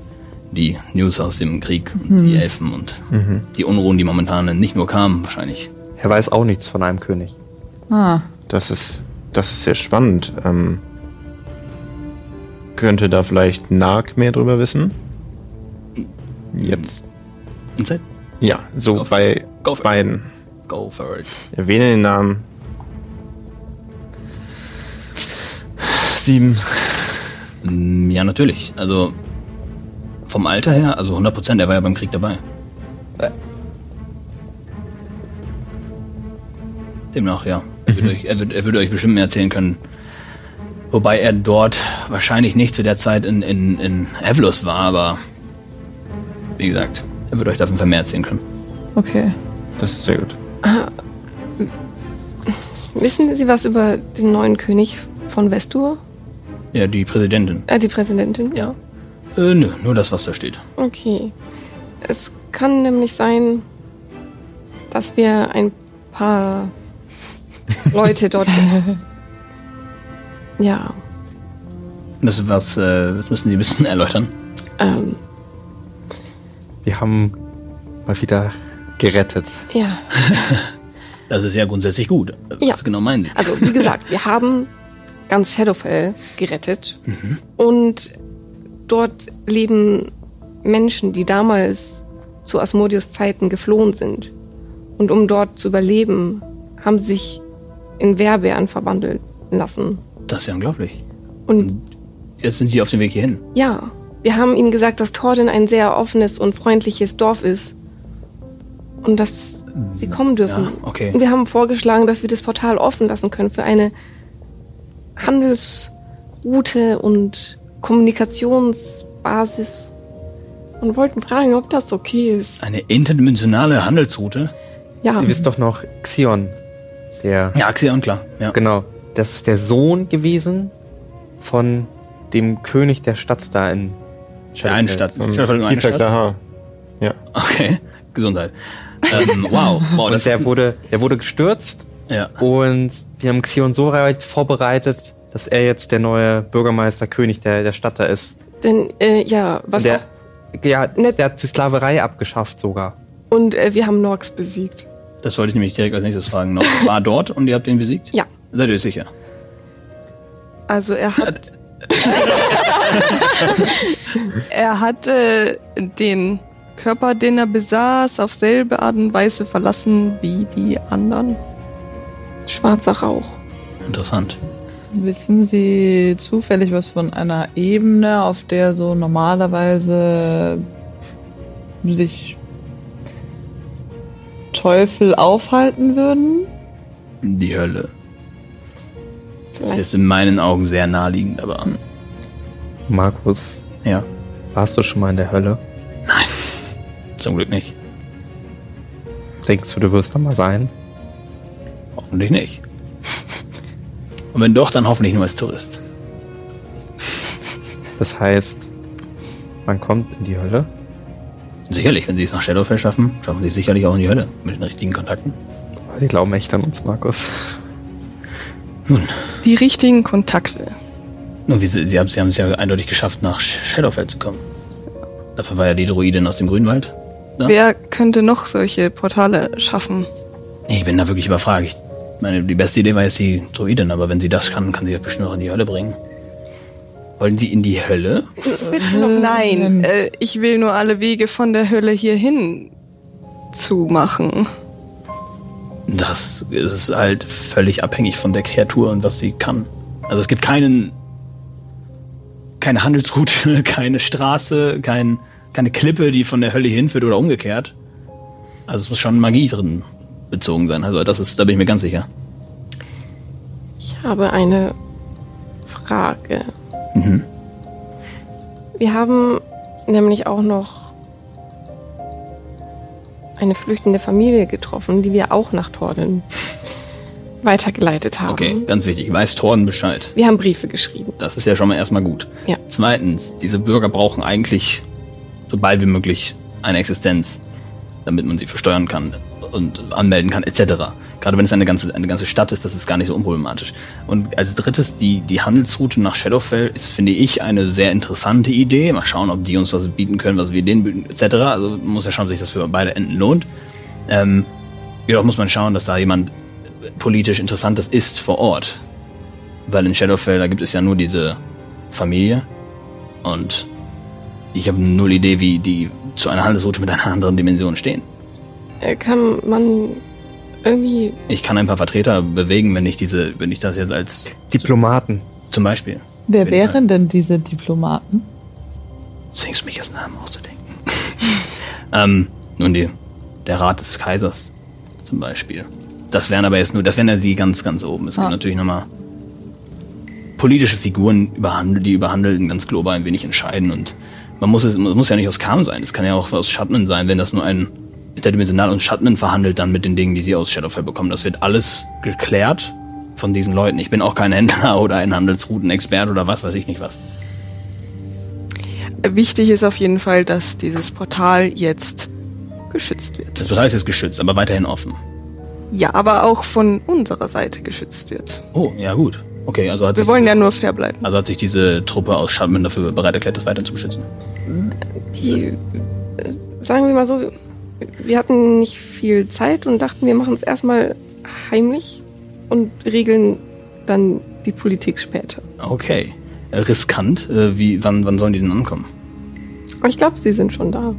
Die News aus dem Krieg und die Elfen und die Unruhen, die momentan nicht nur kamen, wahrscheinlich. Er weiß auch nichts von einem König. ah. Das ist, das ist sehr spannend. Ähm, könnte da vielleicht Nark mehr drüber wissen? Jetzt. Und Zeit? Ja, so Go bei Go beiden. Go for it. Erwähne den Namen. Sieben. Mm, Ja, natürlich. Also vom Alter her, also 100 Prozent, er war ja beim Krieg dabei. Demnach, ja. Er würde, euch, er, würde, er würde euch bestimmt mehr erzählen können. Wobei er dort wahrscheinlich nicht zu der Zeit in, in, in Evelus war, aber wie gesagt, er würde euch davon mehr erzählen können. Okay. Das ist sehr gut. Wissen Sie was über den neuen König von Vestur? Ja, die Präsidentin. Äh, die Präsidentin? Ja. Äh, nö, nur das, was da steht. Okay. Es kann nämlich sein, dass wir ein paar Leute dort. ja. Das, was, äh, das müssen Sie ein bisschen erläutern. Ähm, Wir haben mal wieder gerettet. ja. Das ist ja grundsätzlich gut. Was Ja. genau meinen Sie? Also, wie gesagt, wir haben ganz Shadowfell gerettet. Und dort leben Menschen, die damals zu Asmodeus Zeiten geflohen sind. Und um dort zu überleben, haben sie sich in Werbären verwandeln lassen. Das ist ja unglaublich. Und Jetzt sind Sie auf dem Weg hierhin. ja, Wir haben ihnen gesagt, dass Torden ein sehr offenes und freundliches Dorf ist. Und dass sie kommen dürfen. Ja, okay. Und wir haben vorgeschlagen, dass wir das Portal offen lassen können für eine Handelsroute und Kommunikationsbasis. Und wollten fragen, ob das okay ist. Eine interdimensionale Handelsroute? Ja, Ihr wisst doch noch Xion, der Ja, Axion, klar. Ja. Genau. Das ist der Sohn gewesen von dem König der Stadt da in Der einen Stadt. Nur eine Stadt? Ja. Okay, Gesundheit. ähm, wow, wow, Und der wurde, der wurde gestürzt ja. und wir haben Xion so weit vorbereitet, dass er jetzt der neue Bürgermeister, König der, der Stadt da ist. denn, äh, ja, was der, auch. ja, Nett. der hat die Sklaverei abgeschafft sogar. Und äh, wir haben Norx besiegt. Das wollte ich nämlich direkt als nächstes fragen. Noch war dort und ihr habt ihn besiegt? Ja. Seid ihr sicher? Also er hat. er hat äh, den Körper, den er besaß, auf selbe Art und Weise verlassen wie die anderen. Schwarzer Rauch. Interessant. Wissen Sie zufällig was von einer Ebene, auf der so normalerweise sich Teufel aufhalten würden? Die Hölle. Das ist Vielleicht. in meinen Augen sehr naheliegend, aber Markus, ja, warst du schon mal in der Hölle? zum Glück nicht. Denkst du, du wirst da mal sein? Hoffentlich nicht. Und wenn doch, dann hoffentlich nur als Tourist. Das heißt, man kommt in die Hölle? Sicherlich, wenn sie es nach Shadowfell schaffen, schaffen sie es sicherlich auch in die Hölle mit den richtigen Kontakten. Wir glauben echt an uns, Markus. Nun, Die richtigen Kontakte. nun wie sie, sie haben sie haben es ja eindeutig geschafft, nach Shadowfell zu kommen. Dafür war ja die Druidin aus dem Grünwald. Ja. Wer könnte noch solche Portale schaffen? Nee, ich bin da wirklich überfragt. Ich meine, die beste Idee war jetzt die Druidin, aber wenn sie das kann, kann sie das bestimmt auch in die Hölle bringen. Wollen sie in die Hölle? Willst du noch? Nein, äh, ich will nur alle Wege von der Hölle hierhin zumachen. Das ist halt völlig abhängig von der Kreatur und was sie kann. Also es gibt keinen, keine Handelsroute, keine Straße, kein, keine Klippe, die von der Hölle hinführt oder umgekehrt. Also es muss schon Magie drin bezogen sein. Also das ist, da bin ich mir ganz sicher. Ich habe eine Frage. Mhm. Wir haben nämlich auch noch eine flüchtende Familie getroffen, die wir auch nach Torden weitergeleitet haben. Okay, ganz wichtig. Weiß Thorn Bescheid. Wir haben Briefe geschrieben. Das ist ja schon mal erstmal gut. Ja. Zweitens, diese Bürger brauchen eigentlich so bald wie möglich eine Existenz, damit man sie versteuern kann und anmelden kann, etc. Gerade wenn es eine ganze, eine ganze Stadt ist, das ist gar nicht so unproblematisch. Und als drittes, die, die Handelsroute nach Shadowfell ist, finde ich, eine sehr interessante Idee. Mal schauen, ob die uns was bieten können, was wir denen bieten, etc. Also muss ja schauen, ob sich das für beide Enden lohnt. Ähm, jedoch muss man schauen, dass da jemand politisch Interessantes ist vor Ort. Weil in Shadowfell, da gibt es ja nur diese Familie. Und ich habe null Idee, wie die zu einer Handelsroute mit einer anderen Dimension stehen. Äh, Kann man irgendwie. Ich kann ein paar Vertreter bewegen, wenn ich diese, wenn ich das jetzt als Diplomaten. zum Beispiel. Wer wären denn diese Diplomaten? Zwingst mich als Namen auszudenken. ähm, nun die, der Rat des Kaisers zum Beispiel. Das wären aber jetzt nur, das wären ja die ganz, ganz oben. Es gibt Ah. natürlich nochmal politische Figuren, überhandelt, die überhandeln ganz global ein wenig entscheiden und man muss es, man muss ja nicht aus Kam sein. Es kann ja auch aus Shatman sein, wenn das nur ein interdimensional und Shatman verhandelt dann mit den Dingen, die sie aus Shadowfell bekommen. Das wird alles geklärt von diesen Leuten. Ich bin auch kein Händler oder ein Handelsroutenexperte oder was weiß ich nicht was. Wichtig ist auf jeden Fall, dass dieses Portal jetzt geschützt wird. Das Portal ist jetzt geschützt, aber weiterhin offen. Ja, aber auch von unserer Seite geschützt wird. Oh, ja gut. Okay, also hat Wir sich wollen ja nur fair bleiben. also hat sich diese Truppe aus Schatman dafür bereit erklärt, das weiter zu beschützen. Die, äh, sagen wir mal so, wir hatten nicht viel Zeit und dachten, wir machen es erstmal heimlich und regeln dann die Politik später. Okay. Äh, riskant. Äh, wie, wann, wann sollen die denn ankommen? Ich glaube, sie sind schon da.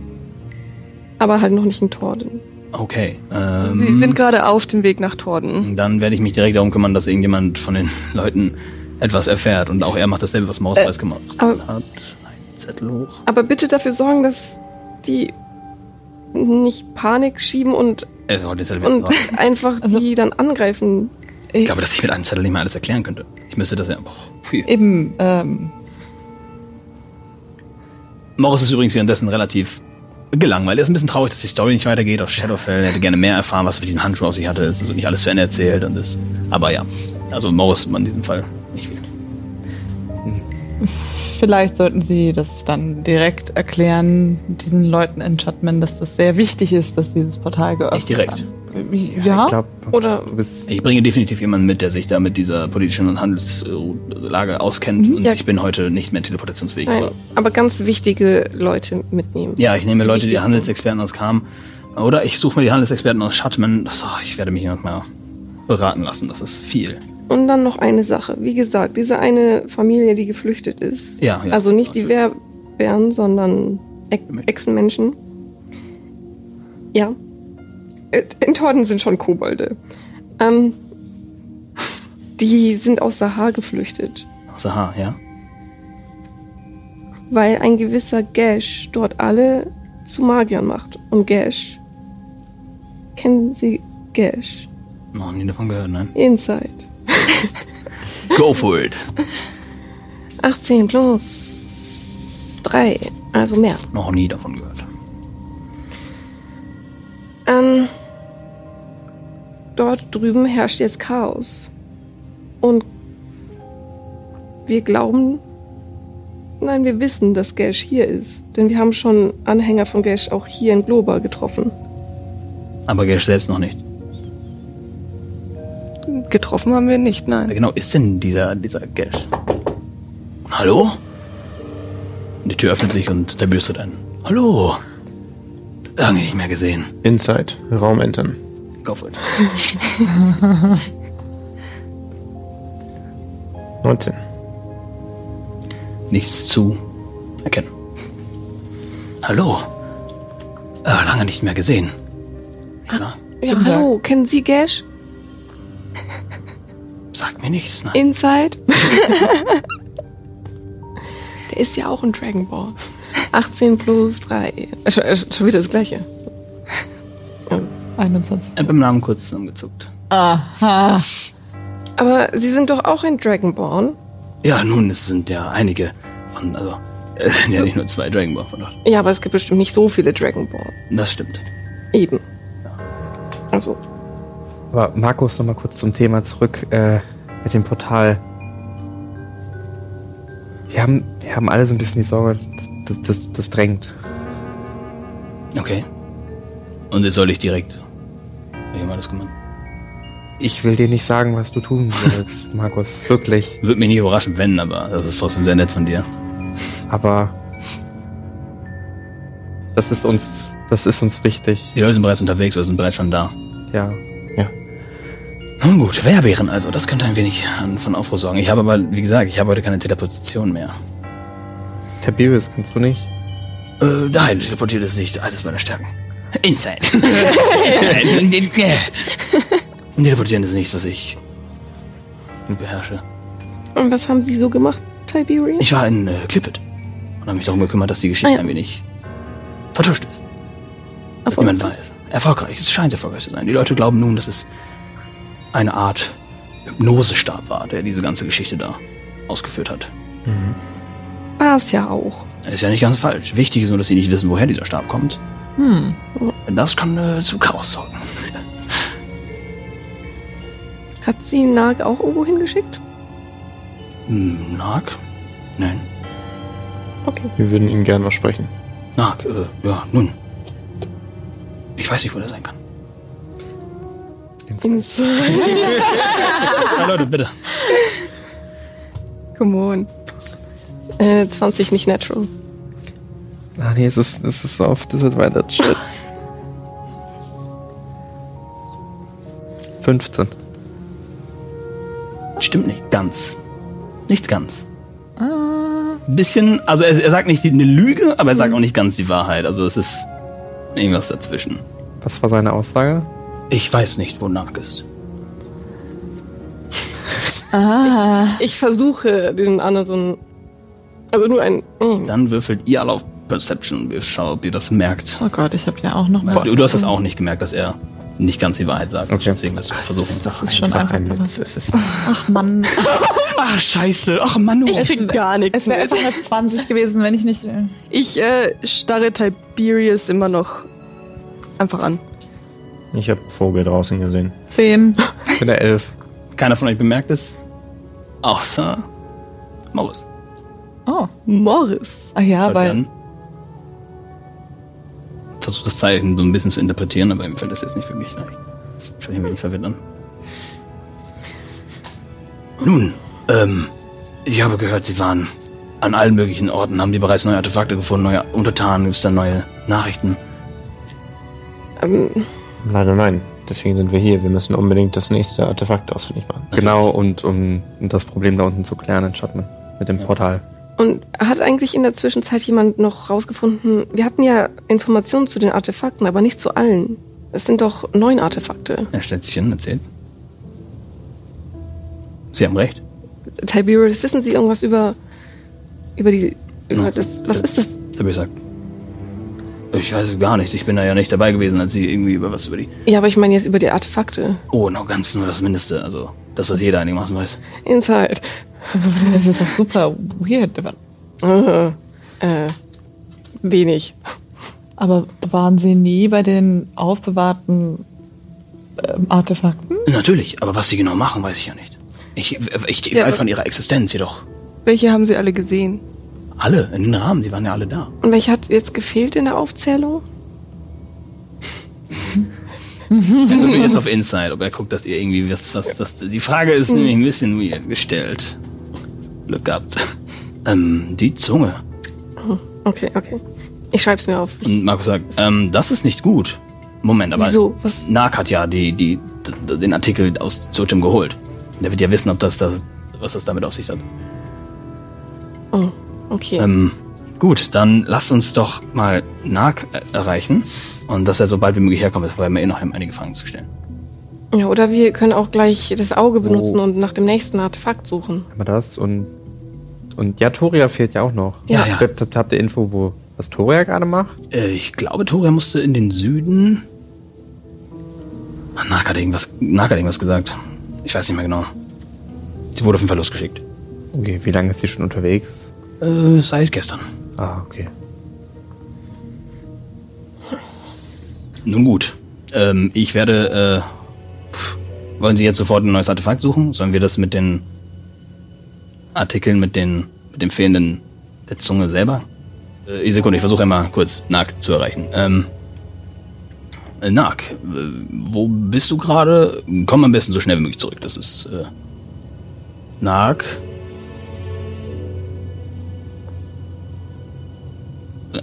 Aber halt noch nicht in Torden. Okay. Ähm, Sie sind gerade auf dem Weg nach Torden. dann werde ich mich direkt darum kümmern, dass irgendjemand von den Leuten etwas erfährt. Und auch er macht dasselbe, was Mausweiß gemacht aber- hat. Nein, Zettel hoch. Aber bitte dafür sorgen, dass die nicht Panik schieben und, Äh, wieder und einfach Also- die dann angreifen. Ich glaube, dass ich mit einem Zettel nicht mehr alles erklären könnte. Ich müsste das ja. Boah, viel. Eben, ähm, Morris ist übrigens währenddessen relativ gelangweilt. Er ist ein bisschen traurig, dass die Story nicht weitergeht. Aus Shadowfell hätte gerne mehr erfahren, was mit diesen Handschuhen auf sich hatte. Es ist also nicht alles zu Ende erzählt. Und das, aber ja, also Morris in diesem Fall nicht viel. vielleicht sollten Sie das dann direkt erklären, diesen Leuten in Shutman, dass das sehr wichtig ist, dass dieses Portal geöffnet Nicht direkt. wird. Ja? Ich glaube, Oder- du bist. Ich bringe definitiv jemanden mit, der sich da mit dieser politischen und Handelslage auskennt. Mhm. und Ja. ich bin heute nicht mehr teleportationsfähig. Nein, Aber aber ganz wichtige Leute mitnehmen. ja, ich nehme Leute, die. Handelsexperten aus Kam. Oder ich suche mir die Handelsexperten aus Shutman. Das, oh, ich werde mich hier mal beraten lassen. Das ist viel. Und dann noch eine Sache. Wie gesagt, diese eine Familie, die geflüchtet ist. Ja, ja. Also nicht die Wehrbären, sondern E- Echsenmenschen. Ja. Äh, In Torden sind schon Kobolde. Ähm, die sind aus Sahar geflüchtet, Aus Aha, ja. weil ein gewisser Gash dort alle zu Magiern macht. Und Gash. Kennen Sie Gash? Noch nie davon gehört, nein. Inside. Go for it. 18 plus 3, also mehr. Noch nie davon gehört. Ähm, dort drüben herrscht jetzt Chaos. Und wir glauben, nein, wir wissen, dass Gash hier ist. Denn wir haben schon Anhänger von Gash auch hier in Globa getroffen. Aber Gash selbst noch nicht. Getroffen haben wir nicht, Wer nein. genau ist denn dieser, dieser Gash? Hallo? Und die Tür öffnet sich und der Böse tritt ein. Hallo? Lange nicht mehr gesehen. Inside, Raum entern. Go for it. 19. Nichts zu erkennen. Hallo? Äh, lange nicht mehr gesehen. Ja, Ja, Tag. hallo, kennen Sie Gash? Sagt mir nichts, nein. Inside? Der ist ja auch ein Dragon Ball. 18 plus 3. Äh, Schon, äh, schon wieder das gleiche. 21. Ich hab im Namen kurz zusammengezuckt. Aha. Aber Sie sind doch auch ein Dragonborn. Ja, nun, es sind ja einige von, also, es sind ja nicht nur zwei Dragon Ball von dort. Ja, aber es gibt bestimmt nicht so viele Dragonborn. Das stimmt. Eben. Also, Aber Markus, noch mal kurz zum Thema zurück äh, mit dem Portal. Wir haben, wir haben alle so ein bisschen die Sorge, das, das, das, das drängt. Okay. Und jetzt soll ich direkt. Ich hab alles gemacht. Ich will dir nicht sagen, was du tun willst, Markus. Wirklich. Würde mich nicht überraschen, wenn, aber das ist trotzdem sehr nett von dir. Aber das ist uns, das ist uns wichtig. Die Leute sind bereits unterwegs oder sind bereits schon da. Ja. Nun gut, Wehrbären also, das könnte ein wenig von Aufruhr sorgen. Ich habe aber, wie gesagt, ich habe heute keine Teleportation mehr. Tiberius kannst du nicht. Äh, nein, teleportiert ist nicht alles meiner Stärken. Inside. Teleportieren ist nichts, was ich beherrsche. und was haben Sie so gemacht, Tiberian? Ich war in äh, Clippet und habe mich darum gekümmert, dass die Geschichte Ah, ja. ein wenig vertuscht ist. Dass Erfolg- niemand weiß. Erfolgreich. Es scheint erfolgreich zu sein. Die Leute glauben nun, dass es eine Art Hypnosestab war, der diese ganze Geschichte da ausgeführt hat. War es ja auch. Ist ja nicht ganz falsch. Wichtig ist nur, dass sie nicht wissen, woher dieser Stab kommt. Hm. Denn das kann äh, zu Chaos sorgen. Hat sie Nag auch irgendwo hingeschickt? Hm, Nag? Nein. Okay. Wir würden ihn gerne noch sprechen. Nag, äh, ja, nun. Ich weiß nicht, wo der sein kann. Ins Ja, Leute, bitte. Come on. äh, 20 nicht natural. Ah nee, es ist, es ist auf Disadvantage. Shit. 15. Stimmt nicht ganz. Nicht ganz. Ein bisschen, also er, er sagt nicht eine Lüge, aber er sagt auch nicht ganz die Wahrheit. Also es ist irgendwas dazwischen. Was war seine Aussage? Ich weiß nicht, wo Nag ist. Ah. Ich versuche den anderen Also nur ein. mm. Dann würfelt ihr alle auf Perception und wir schauen, ob ihr das merkt. Oh Gott, ich habe ja auch noch mal. du, du hast es auch nicht gemerkt, dass er nicht ganz die Wahrheit sagt. Okay. Deswegen wirst du versuchen. Das ist schon einfach. ein Witz. Es ist Ach Mann. Ach, scheiße. Ach, Mann. Ich krieg gar nichts Es wäre einfach eine 20 gewesen, wenn ich nicht. Ich äh, starre Tiberius immer noch einfach an. Ich habe Vogel draußen gesehen. 10. Ich bin der Elf. Keiner von euch bemerkt es. Außer Maus. Oh. Morris. Ach ja, Schaut weil. Versucht das Zeichen so ein bisschen zu interpretieren, aber ihm fällt das jetzt nicht wirklich leicht. Schaut ihn wenig verwirrt an. Nun, ähm, ich habe gehört, Sie waren an allen möglichen Orten, haben die bereits neue Artefakte gefunden, neue Untertanen, gibt es da neue Nachrichten? Ähm, Leider nein. Deswegen sind wir hier. Wir müssen unbedingt das nächste Artefakt ausfindig machen. Genau, und um das Problem da unten zu klären in Schottman. Mit dem Portal. Und hat eigentlich in der Zwischenzeit jemand noch rausgefunden, wir hatten ja Informationen zu den Artefakten, aber nicht zu allen. Es sind doch neun Artefakte. Er stellt sich hin, erzählt. Sie haben recht. Tiberius, wissen Sie irgendwas über, über die, über Ja. das, was ist das? Da habe ich weiß gar nichts, ich bin da ja nicht dabei gewesen, als Sie irgendwie über was über die... Ja, aber ich meine jetzt über die Artefakte. Oh, noch ganz nur das Mindeste, also das, was jeder einigermaßen weiß. Inside. Das ist doch super weird. Äh, äh, wenig. Aber waren sie nie bei den aufbewahrten ähm, Artefakten? Natürlich, aber was sie genau machen, weiß ich ja nicht. Ich, ich, ich Ja, weiß von ihrer Existenz jedoch. Welche haben sie alle gesehen? Alle, in den Rahmen, die waren ja alle da. Und welche hat jetzt gefehlt in der Aufzählung? Also bin jetzt auf Inside, ob er guckt, dass ihr irgendwie was, was, das, die Frage ist nämlich ein bisschen weird gestellt. Glück gehabt. Ähm, die Zunge. Okay, okay. Ich schreib's mir auf. Und Markus sagt, ähm, das ist nicht gut. Moment, aber Wieso? Was? Nark hat ja die, die, den Artikel aus Zotim geholt. Und er wird ja wissen, ob das, das was das damit auf sich hat. Oh, okay. Ähm, gut, dann lasst uns doch mal Nark äh, erreichen und dass er so bald wie möglich herkommt, weil wir eh noch haben, eine Gefangen zu stellen. Ja, oder wir können auch gleich das Auge benutzen Oh. und nach dem nächsten Artefakt suchen. Aber das und. Und ja, Toria fehlt ja auch noch. Ja, ja. Habt, habt, ihr Info, wo was Toria gerade macht? Äh, ich glaube, Toria musste in den Süden. Ah, Nark hat irgendwas, Nark hat irgendwas gesagt. Ich weiß nicht mehr genau. Sie wurde auf jeden Fall losgeschickt. Okay, wie lange ist sie schon unterwegs? Äh, seit gestern. Ah, okay. Nun gut. Ähm, ich werde. Äh, pff, wollen Sie jetzt sofort ein neues Artefakt suchen? Sollen wir das mit den Artikeln, mit den mit dem fehlenden der Zunge selber? Äh, Sekunde, ich versuche einmal kurz Nark zu erreichen. Ähm, äh, Nark, äh, wo bist du gerade? Komm am besten so schnell wie möglich zurück. Das ist äh, Nark.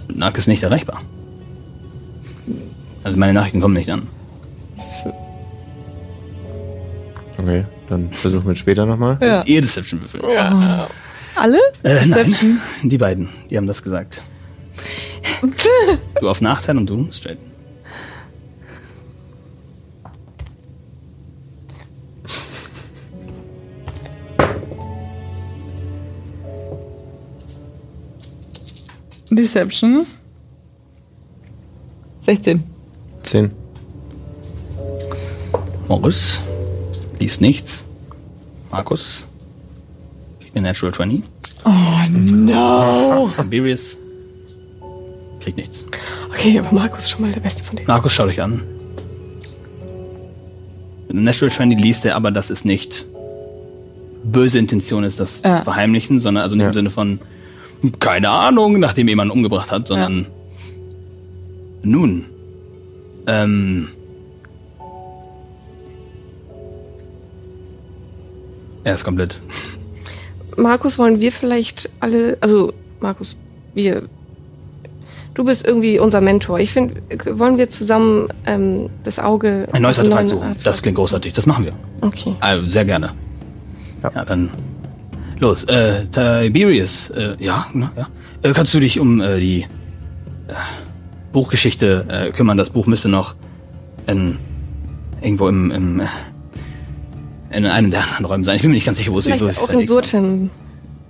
Nark ist nicht erreichbar. Also meine Nachrichten kommen nicht an. Okay, dann versuchen wir es später nochmal. Ja. Ihr Deception würfeln. Alle? Äh, nein, die beiden, die haben das gesagt. du auf Nachteil und du straight. Deception. 16. Zehn. Morris liest nichts. Markus kriegt eine Natural 20. Oh no! Tiberius kriegt nichts. Okay, aber Markus ist schon mal der Beste von denen. Markus, schau dich an. Natural 20 liest er aber, dass es nicht böse Intention ist, das Ja. zu verheimlichen, sondern also nicht Ja. im Sinne von keine Ahnung, nachdem jemand umgebracht hat, sondern nun. Ähm, er ist komplett. Markus, wollen wir vielleicht alle, also Markus, wir, du bist irgendwie unser Mentor. Ich finde, wollen wir zusammen ähm, das Auge... Ein neues Artefakt suchen. Artefakt Das klingt großartig. Das machen wir. Okay. Also, sehr gerne. Ja, Ja. dann los. Äh, Tiberius, äh, ja, na, ja. Äh, kannst du dich um äh, die äh, Buchgeschichte äh, kümmern? Das Buch müsste noch in, irgendwo im, im äh, in einem der anderen Räumen sein. Ich bin mir nicht ganz sicher, wo es es auch in. Surten.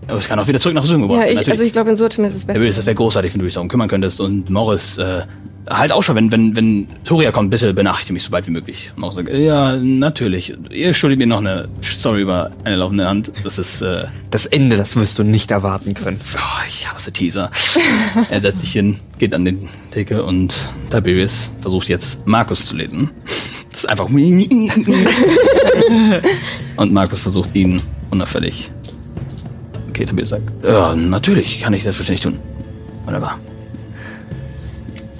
Aber es kann auch wieder zurück nach Süden gebracht Ja, werden. ich, natürlich. also ich glaube, in Surtem ist es besser. Herr das wäre großartig, wenn du dich darum kümmern könntest. Und Morris, äh, halt auch schon, wenn, wenn, wenn Toria kommt, bitte benachrichtige mich so bald wie möglich. Und Morris sagt, ja, natürlich. Ihr schuldet mir noch eine Story über eine laufende Hand. Das ist, äh, Das Ende, das wirst du nicht erwarten können. oh, ich hasse Teaser. er setzt sich hin, geht an den Theke und Tiberius versucht jetzt Markus zu lesen. Das ist einfach. und Markus versucht ihn unauffällig. Okay, Tiberius sagt, ja, natürlich, kann ich selbstverständlich tun. Wunderbar.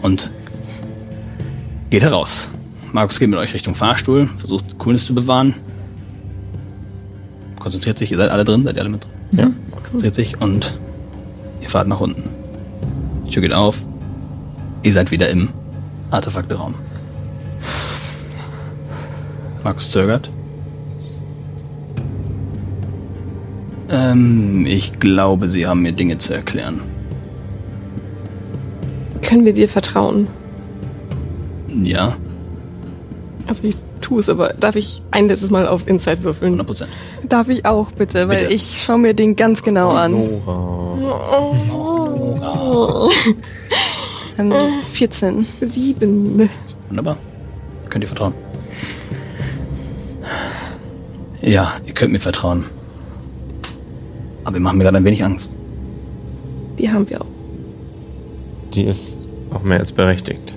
Und geht heraus. Markus geht mit euch Richtung Fahrstuhl, versucht Coolness zu bewahren. Konzentriert sich, ihr seid alle drin, seid ihr alle mit drin? Ja. Konzentriert sich und ihr fahrt nach unten. Die Tür geht auf. Ihr seid wieder im Artefakteraum. Markus zögert. Ähm, ich glaube, Sie haben mir Dinge zu erklären. Können wir dir vertrauen? Ja, Also ich tue es, aber darf ich ein letztes Mal auf Inside würfeln? 100 Prozent. Darf ich auch bitte, weil Bitte. ich schaue mir den ganz genau an. Nora. Ähm, 14. Sieben. Wunderbar. Könnt ihr vertrauen. Ja, ihr könnt mir vertrauen. Aber ihr macht mir gerade ein wenig Angst. Die haben wir auch. Die ist auch mehr als berechtigt.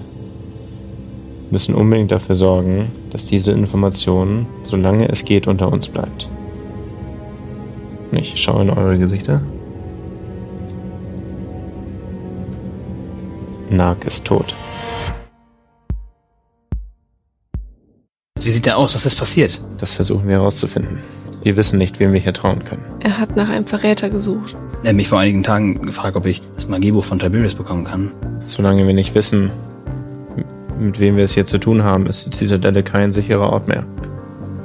Wir müssen unbedingt dafür sorgen, dass diese Information, solange es geht, unter uns bleibt. Ich schaue in eure Gesichter. Nag ist tot. Wie sieht der aus? Was ist passiert? Das versuchen wir herauszufinden. Wir wissen nicht, wem wir hier trauen können. Er hat nach einem Verräter gesucht. Er hat mich vor einigen Tagen gefragt, ob ich das Magiebuch von Tiberius bekommen kann. Solange wir nicht wissen, mit wem wir es hier zu tun haben, ist die Zitadelle kein sicherer Ort mehr.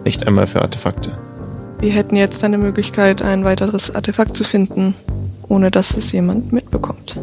Nicht einmal für Artefakte. Wir hätten jetzt eine Möglichkeit, ein weiteres Artefakt zu finden, ohne dass es jemand mitbekommt.